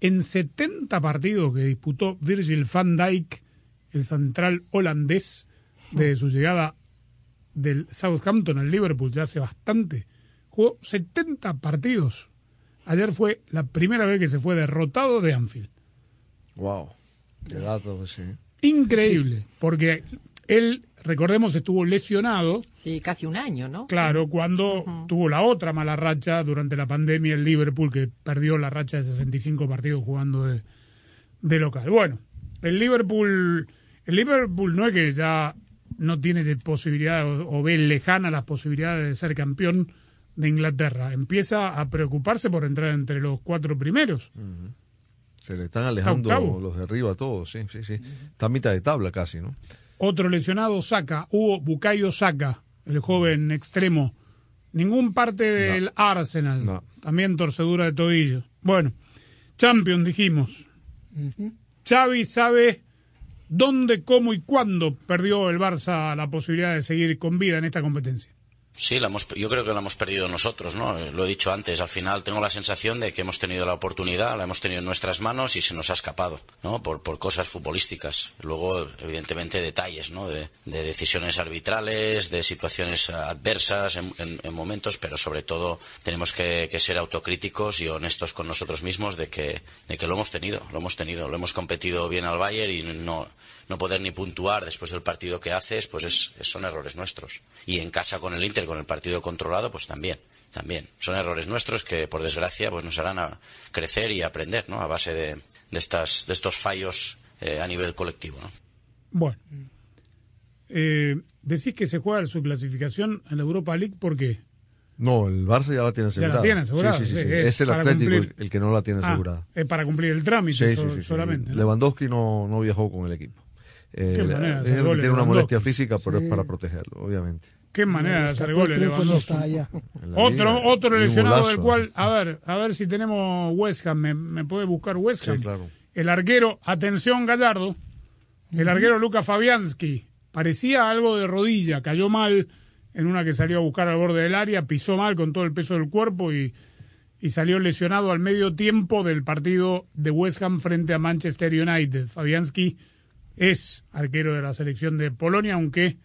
En 70 partidos que disputó Virgil van Dijk, el central holandés, de su llegada del Southampton al Liverpool ya hace bastante, jugó 70 partidos. Ayer fue la primera vez que se fue derrotado de Anfield. Wow, qué dato, sí. Increíble, porque él, recordemos, estuvo lesionado. Sí, casi un año, ¿no? Claro, cuando tuvo la otra mala racha durante la pandemia el Liverpool, que perdió la racha de 65 partidos jugando de, de local. Bueno, el Liverpool, el Liverpool no es que ya no tiene posibilidad o, o ve lejana las posibilidades de ser campeón de Inglaterra. Empieza a preocuparse por entrar entre los cuatro primeros. Se le están alejando octavo. los de arriba todos, sí, sí, sí. Está a mitad de tabla casi, ¿no? Otro lesionado, Saca, Hugo Bukayo Saca, el joven extremo. Ningún parte del Arsenal. También torcedura de tobillo. Bueno, Champions dijimos. Xavi sabe dónde, cómo y cuándo perdió el Barça la posibilidad de seguir con vida en esta competencia. Sí, la hemos, yo creo que la hemos perdido nosotros, ¿no? Eh, Lo he dicho antes, al final tengo la sensación de que hemos tenido la oportunidad, la hemos tenido en nuestras manos y se nos ha escapado, ¿no? Por, por cosas futbolísticas. Luego, evidentemente, detalles, ¿no? De, de decisiones arbitrales, de situaciones adversas en, en- en momentos, pero sobre todo tenemos que, que ser autocríticos y honestos con nosotros mismos de que, de que lo hemos tenido, lo hemos tenido, lo hemos competido bien al Bayern y no, no poder ni puntuar después del partido que haces, pues es, son errores nuestros. Y en casa con el Inter, con el partido controlado, pues también, también. Son errores nuestros que, por desgracia, pues nos harán a crecer y aprender, ¿no? A base de, de estas, de estos fallos eh, a nivel colectivo, ¿no? Bueno. Eh, decís que se juega su clasificación en la Europa League, ¿por qué? No, el Barça ya la tiene Ya la asegurada. tiene asegurada, Sí, sí, sí, es Es, el Atlético cumplir. el, que no la tiene Ah, asegurada. es para cumplir el trámite Sí, so- sí, sí, sí. solamente. ¿no? Lewandowski no, no viajó con el equipo. Eh, Qué manera de es hacer el que goles, tiene una Lewandowski. molestia física, pero Sí. es para protegerlo, obviamente. Qué manera de hacer goles, Otro, otro lesionado del cual, a ver, a ver si tenemos West Ham, me, me puede buscar West Sí, Ham. claro. El arquero, atención Gallardo, el arquero Luca Fabianski, parecía algo de rodilla, cayó mal en una que salió a buscar al borde del área, pisó mal con todo el peso del cuerpo y, y salió lesionado al medio tiempo del partido de West Ham frente a Manchester United. Fabianski es arquero de la selección de Polonia, aunque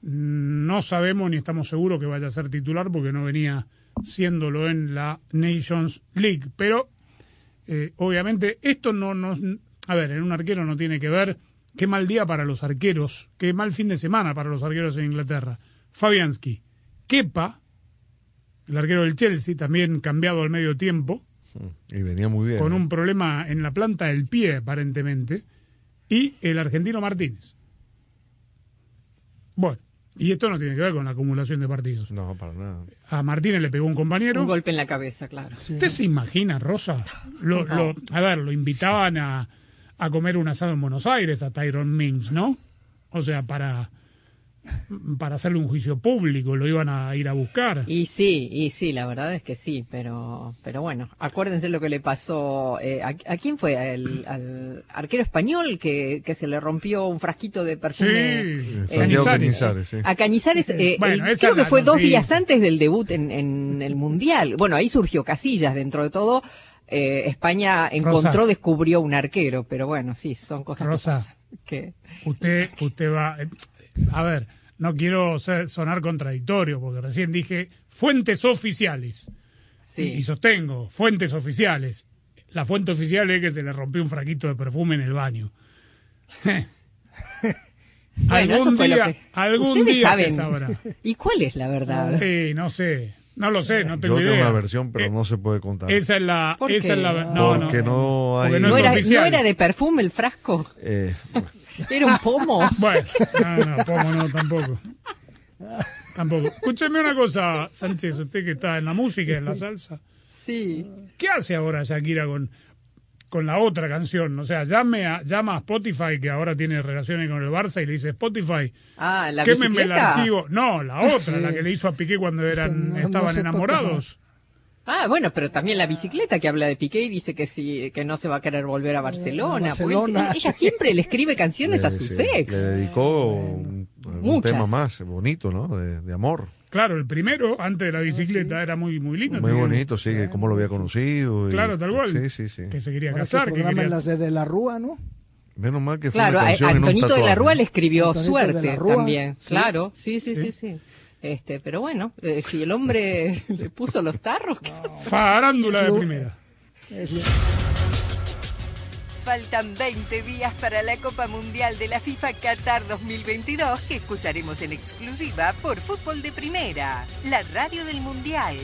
no sabemos ni estamos seguros que vaya a ser titular porque no venía siéndolo en la Nations League. Pero eh, obviamente esto no nos... A ver, en un arquero no tiene que ver qué mal día para los arqueros, qué mal fin de semana para los arqueros en Inglaterra. Fabianski, Kepa, el arquero del Chelsea, también cambiado al medio tiempo, Y venía muy bien. con ¿no? un problema en la planta del pie aparentemente, y el argentino Martínez. Bueno, y esto no tiene que ver con la acumulación de partidos. No, para nada. A Martínez le pegó un compañero. Un golpe en la cabeza, claro. ¿Usted se imagina, Rosa? Lo, No. lo- a ver, lo invitaban a, a comer un asado en Buenos Aires a Tyron Mings, ¿no? O sea, para, para hacerle un juicio público, lo iban a ir a buscar. Y sí, y sí, la verdad es que sí, pero, pero bueno, acuérdense lo que le pasó, eh, ¿a, a quién fue? Al, al arquero español que, que se le rompió un frasquito de perfume. Sí, eh, Santiago Cañizares. Sí. A Cañizares, eh, Bueno, el- esa creo que fue dos días antes del debut en, en el Mundial. Bueno, ahí surgió Casillas dentro de todo. Eh, España encontró, Rosa. descubrió un arquero, pero bueno, sí, son cosas Rosa. que pasan. Que- Usted, usted va. eh, A ver, no quiero ser- sonar contradictorio, porque recién dije fuentes oficiales. Sí. Y, sostengo, fuentes oficiales. La fuente oficial es que se le rompió un fraquito de perfume en el baño. Bueno, algún día, que- algún día se saben. sabrá. ¿Y cuál es la verdad? Sí, no sé. No lo sé, no Yo tengo tengo idea. una versión, pero no se puede contar. Esa es la. ¿Por Esa qué? es la. No, no. Porque no hay... Porque ¿No, es era. ¿No era de perfume el frasco? eh, ¿Era un pomo? Bueno, no, no, pomo no, tampoco. Tampoco. Escúcheme una cosa, Sánchez, usted que está en la música, en la salsa. Sí. ¿Qué hace ahora Shakira con, con la otra canción? O sea, llame a, llama a Spotify, que ahora tiene relaciones con el Barça, y le dice, Spotify, Ah, la quémeme el archivo. No, la otra, la que le hizo a Piqué cuando eran, no- estaban enamorados. Ah, bueno, pero también la bicicleta que habla de Piqué y dice que sí, que no se va a querer volver a Barcelona. porque Barcelona. ella siempre le escribe canciones a sus se- ex. Le dedicó un, tema más bonito, ¿no? De, de amor. Claro, el primero, antes de la bicicleta, era muy, muy lindo. Muy bonito, sí, que cómo lo había conocido. y- Claro, tal cual. Sí, sí, sí. Que se quería Ahora se casar, que quería... las de, de la Rúa, ¿no? Menos mal que fue Claro, una a, no un Antonito de la. Rúa le escribió Antonito suerte la Rúa, también. sí. Claro, sí, sí, Sí. sí, sí. Este, pero bueno, eh, si el hombre le puso los tarros, ¿qué hace? Farándula de primera. Es. Faltan 20 días para la Copa Mundial de la FIFA Qatar 2022 que escucharemos en exclusiva por Fútbol de Primera, la radio del Mundial.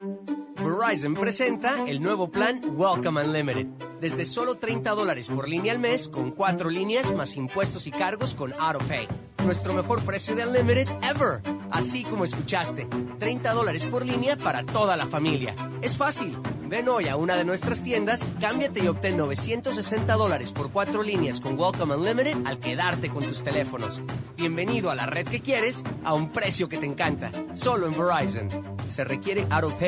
Verizon presenta el nuevo plan Welcome Unlimited. Desde solo 30 dólares por línea al mes, con cuatro líneas más impuestos y cargos con AutoPay. Nuestro mejor precio de Unlimited ever. Así como escuchaste, 30 dólares por línea para toda la familia. Es fácil. Ven hoy a una de nuestras tiendas, cámbiate y obtén 960 dólares por cuatro líneas con Welcome Unlimited al quedarte con tus teléfonos. Bienvenido a la red que quieres a un precio que te encanta. Solo en Verizon. Se requiere AutoPay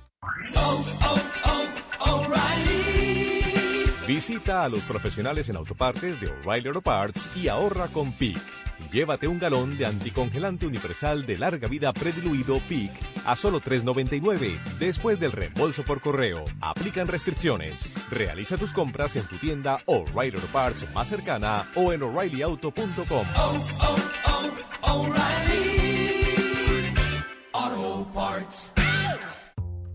Visita a los profesionales en autopartes de O'Reilly Auto Parts y ahorra con PIC. Llévate un galón de anticongelante universal de larga vida prediluido PIC a solo $3.99 después del reembolso por correo. Aplican restricciones. Realiza tus compras en tu tienda O'Reilly Auto Parts más cercana o en o'ReillyAuto.com.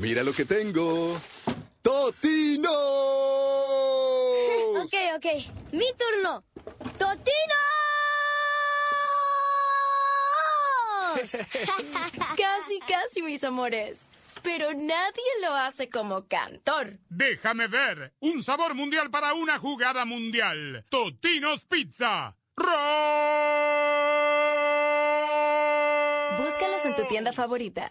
Mira lo que tengo. ¡Totino! Ok, ok. Mi turno. ¡Totino! Casi, casi, mis amores. Pero nadie lo hace como cantor. Déjame ver. Un sabor mundial para una jugada mundial. Totinos Pizza. Búscalos en tu tienda favorita.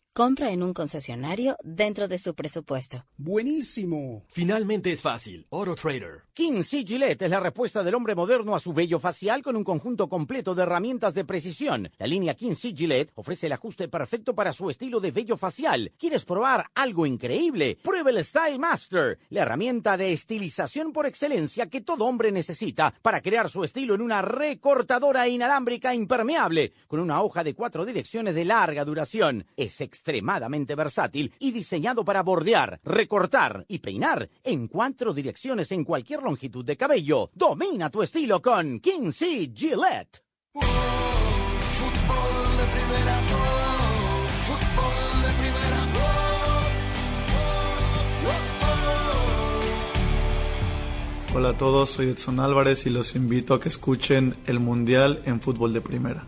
compra en un concesionario dentro de su presupuesto. Buenísimo. Finalmente es fácil. AutoTrader. King C. Gillette es la respuesta del hombre moderno a su vello facial con un conjunto completo de herramientas de precisión. La línea King C. Gillette ofrece el ajuste perfecto para su estilo de vello facial. ¿Quieres probar algo increíble? Prueba el Style Master, la herramienta de estilización por excelencia que todo hombre necesita para crear su estilo en una recortadora inalámbrica impermeable con una hoja de cuatro direcciones de larga duración. Es extremadamente versátil y diseñado para bordear, recortar y peinar en cuatro direcciones en cualquier longitud de cabello. Domina tu estilo con King C. Gillette. Fútbol de primera, oh, fútbol de primera, oh, Hola a todos, soy Edson Álvarez y los invito a que escuchen el Mundial en Fútbol de Primera.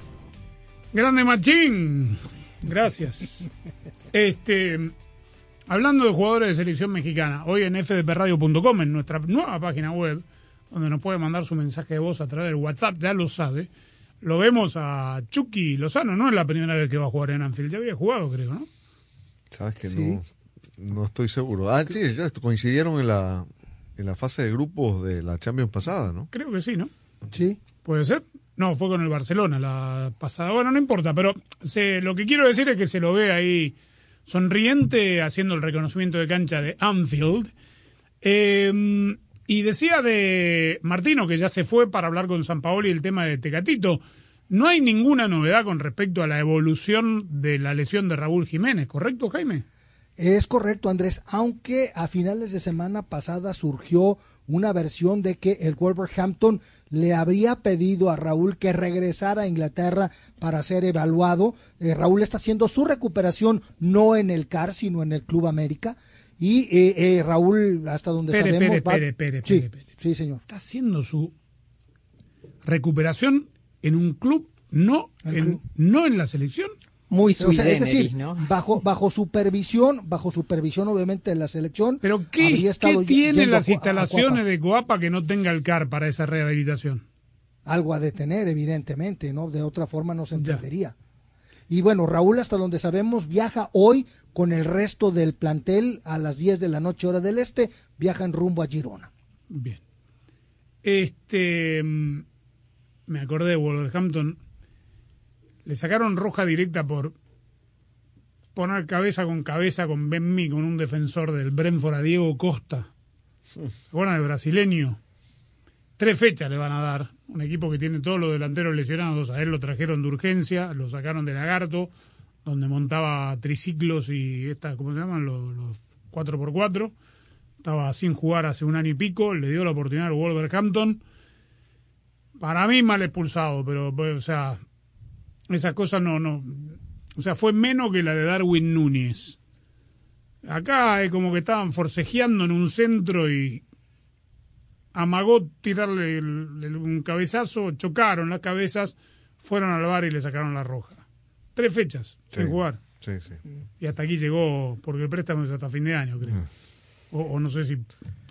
Grande Machín. Gracias. Este, hablando de jugadores de selección mexicana, hoy en fdpradio.com, en nuestra nueva página web, donde nos puede mandar su mensaje de voz a través del WhatsApp, ya lo sabe, lo vemos a Chucky Lozano, no es la primera vez que va a jugar en Anfield, ya había jugado, creo, ¿no? Sabes que Sí. no, no estoy seguro. Ah, sí, ya coincidieron en la, en la fase de grupos de la Champions pasada, ¿no? Creo que sí, ¿no? Sí. ¿Puede ser? No, fue con el Barcelona la pasada. Bueno, no importa, pero se, lo que quiero decir es que se lo ve ahí sonriente haciendo el reconocimiento de cancha de Anfield. Eh, y decía de Martino, que ya se fue para hablar con San Paolo y el tema de Tecatito. No hay ninguna novedad con respecto a la evolución de la lesión de Raúl Jiménez, ¿correcto, Jaime? Es correcto, Andrés, aunque a finales de semana pasada surgió una versión de que el Wolverhampton le habría pedido a Raúl que regresara a Inglaterra para ser evaluado. Eh, Raúl está haciendo su recuperación no en el CAR, sino en el Club América. Y eh, eh, Raúl, hasta donde Pere, sabemos, pere, va... pere, pere, sí, pere, pere. sí, señor. Está haciendo su recuperación en un club, no en, no en la selección. Muy O sea, es decir, bajo bajo supervisión, bajo supervisión obviamente de la selección. Pero ¿qué, qué tienen las Cu- a- a instalaciones de Coapa que no tenga el CAR para esa rehabilitación? algo a detener, evidentemente, ¿no? De otra forma no se entendería. Y bueno, Raúl, hasta donde sabemos, viaja hoy con el resto del plantel a las 10 de la noche, hora del este, viajan rumbo a Girona. Bien. Este. mm, Me acordé de Wolverhampton. Le sacaron roja directa por poner cabeza con cabeza con Ben Mee, con un defensor del Brentford a Diego Costa. ¿Se acuerdan del brasileño? Tres fechas le van a dar. Un equipo que tiene todos los delanteros lesionados. A él lo trajeron de urgencia, lo sacaron de Lagarto, donde montaba triciclos y estas, ¿cómo se llaman? Los, los 4x4. Estaba sin jugar hace un año y pico. Le dio la oportunidad al Wolverhampton. Para mí mal expulsado, pero, pues, o sea, esas cosas no, no. O sea, fue menos que la de Darwin Núñez. Acá es como que estaban forcejeando en un centro y amagó tirarle el- el- un cabezazo, chocaron las cabezas, fueron al bar y le sacaron la roja. Tres fechas sin Sí. jugar. Sí, sí. Y hasta aquí llegó, porque el préstamo es hasta fin de año, creo. O, o no sé si,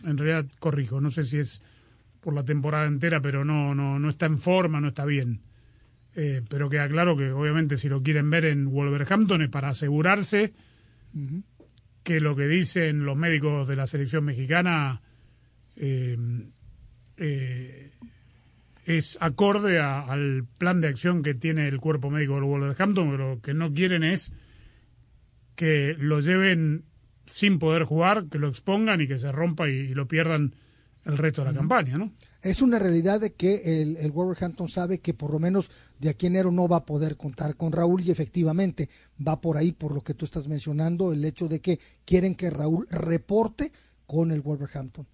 en realidad corrijo, no sé si es por la temporada entera, pero no, no, no está en forma, no está bien. Eh, pero queda claro que obviamente si lo quieren ver en Wolverhampton es para asegurarse que lo que dicen los médicos de la selección mexicana eh, eh, es acorde a- al plan de acción que tiene el cuerpo médico del Wolverhampton, pero lo que no quieren es que lo lleven sin poder jugar, que lo expongan y que se rompa y, y lo pierdan el resto de la campaña, ¿no? Es una realidad de que el, el Wolverhampton sabe que por lo menos de aquí a enero no va a poder contar con Raúl y efectivamente va por ahí, por lo que tú estás mencionando, el hecho de que quieren que Raúl reporte con el Wolverhampton.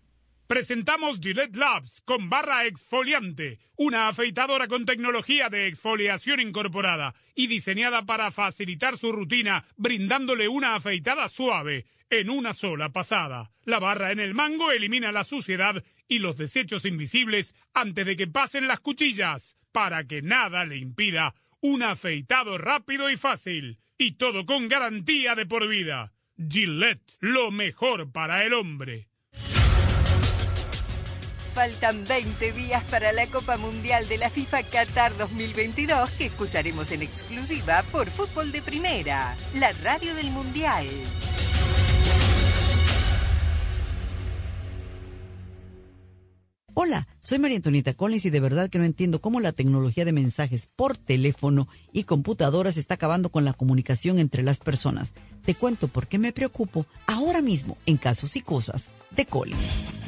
Presentamos Gillette Labs con barra exfoliante, una afeitadora con tecnología de exfoliación incorporada y diseñada para facilitar su rutina, brindándole una afeitada suave en una sola pasada. La barra en el mango elimina la suciedad y los desechos invisibles antes de que pasen las cuchillas. para que nada le impida un afeitado rápido y fácil. Y todo con garantía de por vida. Gillette, lo mejor para el hombre. Faltan 20 días para la Copa Mundial de la FIFA Qatar 2022 que escucharemos en exclusiva por Fútbol de Primera, la radio del Mundial. Hola, soy María Antonieta Collins y de verdad que no entiendo cómo la tecnología de mensajes por teléfono y computadoras está acabando con la comunicación entre las personas. Te cuento por qué me preocupo ahora mismo en casos y cosas de Collins.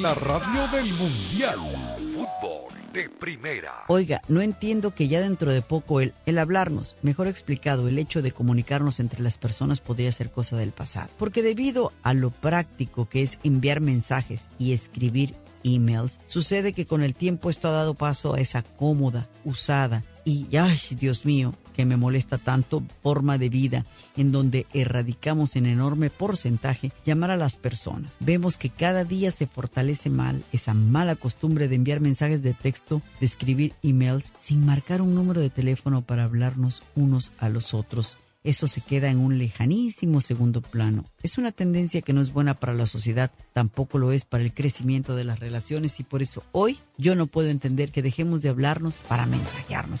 La radio del mundial. Fútbol de primera. Oiga, no entiendo que ya dentro de poco el, el hablarnos, mejor explicado, el hecho de comunicarnos entre las personas podría ser cosa del pasado. Porque debido a lo práctico que es enviar mensajes y escribir emails, sucede que con el tiempo esto ha dado paso a esa cómoda, usada y, ay, Dios mío, que me molesta tanto forma de vida en donde erradicamos en enorme porcentaje llamar a las personas. Vemos que cada día se fortalece mal esa mala costumbre de enviar mensajes de texto, de escribir emails sin marcar un número de teléfono para hablarnos unos a los otros. Eso se queda en un lejanísimo segundo plano. Es una tendencia que no es buena para la sociedad, tampoco lo es para el crecimiento de las relaciones y por eso hoy yo no puedo entender que dejemos de hablarnos para mensajearnos.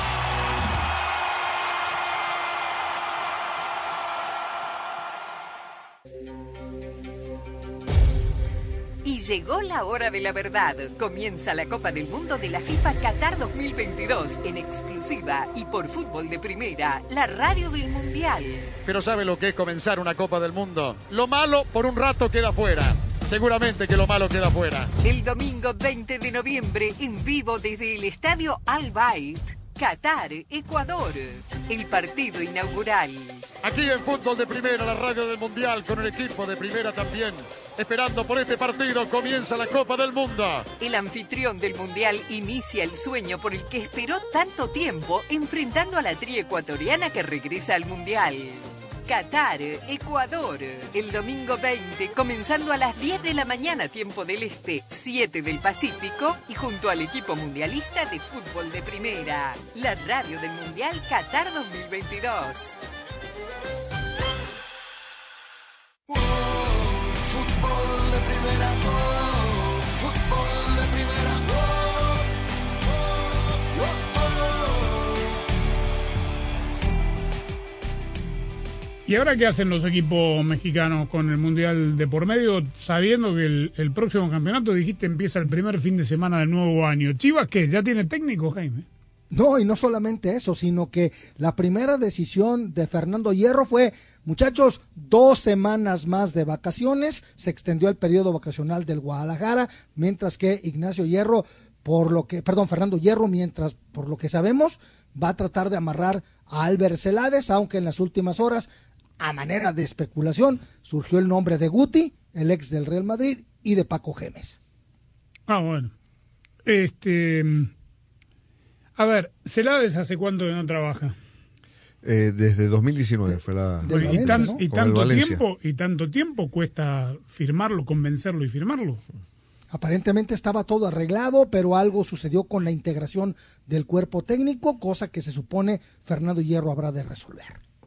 Llegó la hora de la verdad. Comienza la Copa del Mundo de la FIFA Qatar 2022 en exclusiva y por fútbol de primera, la radio del Mundial. Pero ¿sabe lo que es comenzar una Copa del Mundo? Lo malo por un rato queda fuera. Seguramente que lo malo queda fuera. El domingo 20 de noviembre en vivo desde el estadio Al Bayt, Qatar, Ecuador. El partido inaugural. Aquí en Fútbol de Primera, la radio del Mundial, con el equipo de Primera también. Esperando por este partido, comienza la Copa del Mundo. El anfitrión del Mundial inicia el sueño por el que esperó tanto tiempo, enfrentando a la tri ecuatoriana que regresa al Mundial. Qatar, Ecuador, el domingo 20, comenzando a las 10 de la mañana, tiempo del Este, 7 del Pacífico, y junto al equipo mundialista de fútbol de primera, la radio del Mundial Qatar 2022. ¿Y ahora qué hacen los equipos mexicanos con el Mundial de por medio, sabiendo que el, próximo campeonato, dijiste, empieza el primer fin de semana del nuevo año? ¿Chivas qué? ¿Ya tiene técnico, Jaime? No, y no solamente eso, sino que la primera decisión de Fernando Hierro fue, muchachos, dos semanas más de vacaciones, se extendió el periodo vacacional del Guadalajara, mientras que Ignacio Hierro, por lo que, perdón, Fernando Hierro, mientras, por lo que sabemos, va a tratar de amarrar a Albert Celades, aunque en las últimas horas, a manera de especulación, surgió el nombre de Guti, el ex del Real Madrid, y de Paco Gemes. Ah, bueno. Este. A ver, ¿Celades hace cuánto que no trabaja? Eh, desde 2019 fue la. Y, con- tan- con y tanto Valencia. tiempo y tanto tiempo cuesta firmarlo, convencerlo y firmarlo. Aparentemente estaba todo arreglado, pero algo sucedió con la integración del cuerpo técnico, cosa que se supone Fernando Hierro habrá de resolver.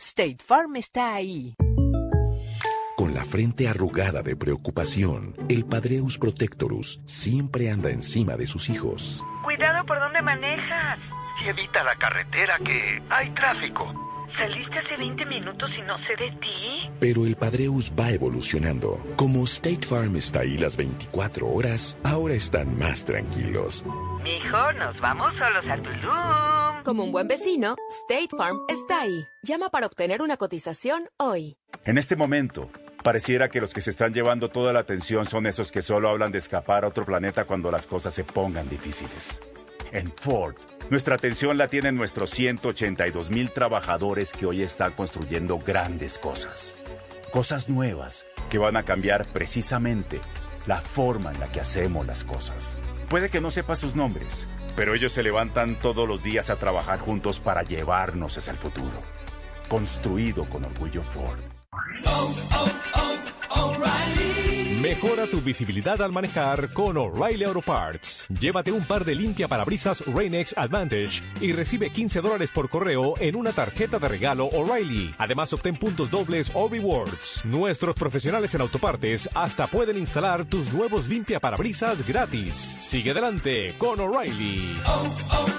State Farm está ahí. Con la frente arrugada de preocupación, el Padreus Protectorus siempre anda encima de sus hijos. Cuidado por dónde manejas. Y evita la carretera que hay tráfico. Saliste hace 20 minutos y no sé de ti. Pero el Padreus va evolucionando. Como State Farm está ahí las 24 horas, ahora están más tranquilos. Mijo, nos vamos solos a Tulum. Como un buen vecino, State Farm está ahí. Llama para obtener una cotización hoy. En este momento, pareciera que los que se están llevando toda la atención son esos que solo hablan de escapar a otro planeta cuando las cosas se pongan difíciles. En Ford, nuestra atención la tienen nuestros 182 mil trabajadores que hoy están construyendo grandes cosas. Cosas nuevas que van a cambiar precisamente la forma en la que hacemos las cosas. Puede que no sepa sus nombres, pero ellos se levantan todos los días a trabajar juntos para llevarnos hacia el futuro. Construido con orgullo Ford. Mejora tu visibilidad al manejar con O'Reilly Auto Parts. Llévate un par de limpia parabrisas Rain-X Advantage y recibe 15 dólares por correo en una tarjeta de regalo O'Reilly. Además, obtén puntos dobles o rewards. Nuestros profesionales en autopartes hasta pueden instalar tus nuevos limpia parabrisas gratis. Sigue adelante con O'Reilly. Auto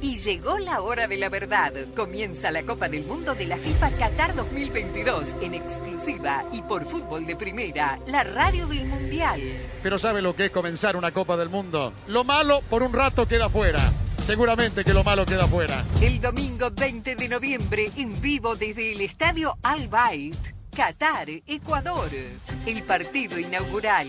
Y llegó la hora de la verdad. Comienza la Copa del Mundo de la FIFA Qatar 2022 en exclusiva y por fútbol de primera, la radio del Mundial. Pero ¿sabe lo que es comenzar una Copa del Mundo? Lo malo por un rato queda fuera. Seguramente que lo malo queda fuera. El domingo 20 de noviembre, en vivo desde el estadio Al Bayt, Qatar, Ecuador. El partido inaugural.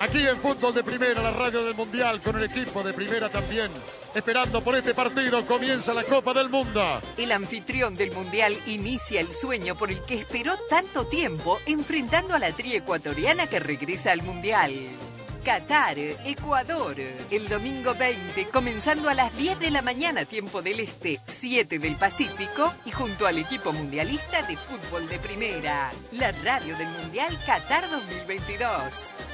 Aquí en Fútbol de Primera, la radio del Mundial, con el equipo de Primera también. Esperando por este partido, comienza la Copa del Mundo. El anfitrión del Mundial inicia el sueño por el que esperó tanto tiempo, enfrentando a la tri ecuatoriana que regresa al Mundial. Qatar, Ecuador, el domingo 20, comenzando a las 10 de la mañana, tiempo del Este, 7 del Pacífico, y junto al equipo mundialista de fútbol de primera, la radio del Mundial Qatar 2022.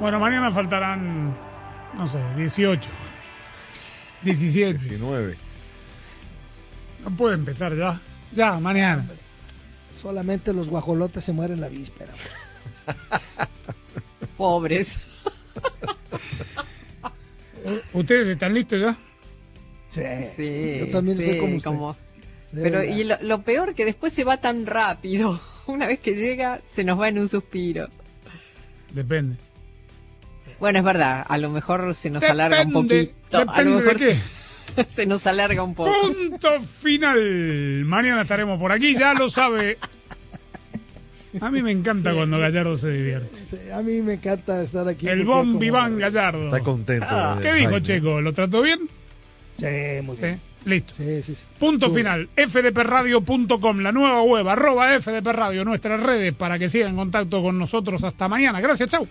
Bueno, mañana faltarán, no sé, 18, 17. 19. No puede empezar ya. Ya, mañana. Solamente los guajolotes se mueren la víspera. Pobres. ¿Ustedes están listos ya? Sí, Sí, yo también soy como usted. como- Sí, Pero ya. y lo, lo peor que después se va tan rápido. Una vez que llega, se nos va en un suspiro. Depende. Bueno, es verdad, a lo mejor se nos alarga un Depende, poquito. a lo depende de mejor qué. Se, nos alarga un poco. Punto final. Mañana estaremos por aquí, ya lo sabe. A mí me encanta cuando Gallardo se divierte. Sí, a mí me encanta estar aquí. El Bon como- Viván Gallardo. Está contento. Ah, eh, ¿Qué dijo Jaime. Checo? ¿Lo trató bien? Sí, muy bien. Listo. Sí, sí, sí. Punto final. fdpradio.com, la nueva web, arroba fdpradio, nuestras redes para que sigan en contacto con nosotros hasta mañana. Gracias, chau.